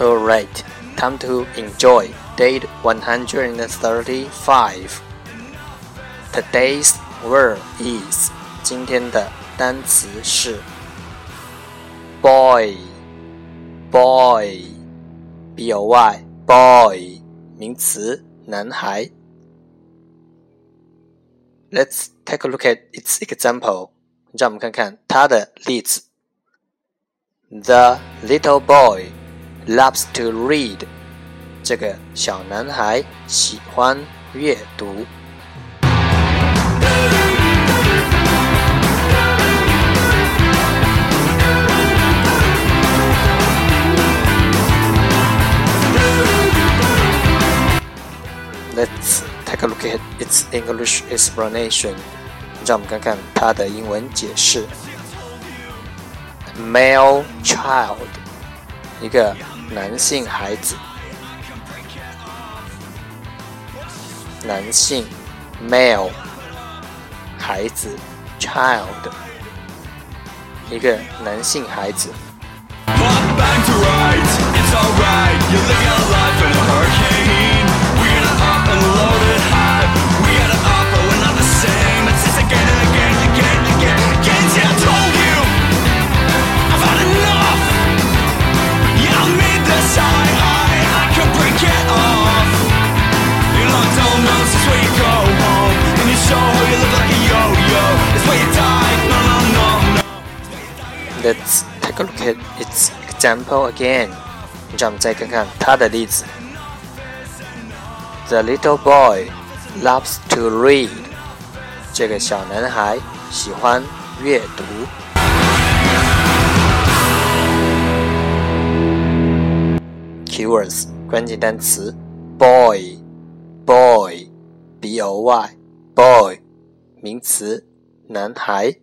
Alright, time to enjoy date 135. Today's word is 今天的单词是 boy, boy, b o y, boy 名词男孩。Let's take a look at its example. 让我们看看它的例子。The little boy loves to read. 这个小男孩喜欢阅读。Let's take a look at its English explanation. 让我们看看它的英文解释。Male child，一个男性孩子。男性，male，孩子，child，一个男性孩子。Let's take a look at its example again. 让我们再看看它的例子。The little boy loves to read. 这个小男孩喜欢阅读。Keywords 关键单词：boy, boy, b o y, boy 名词，男孩。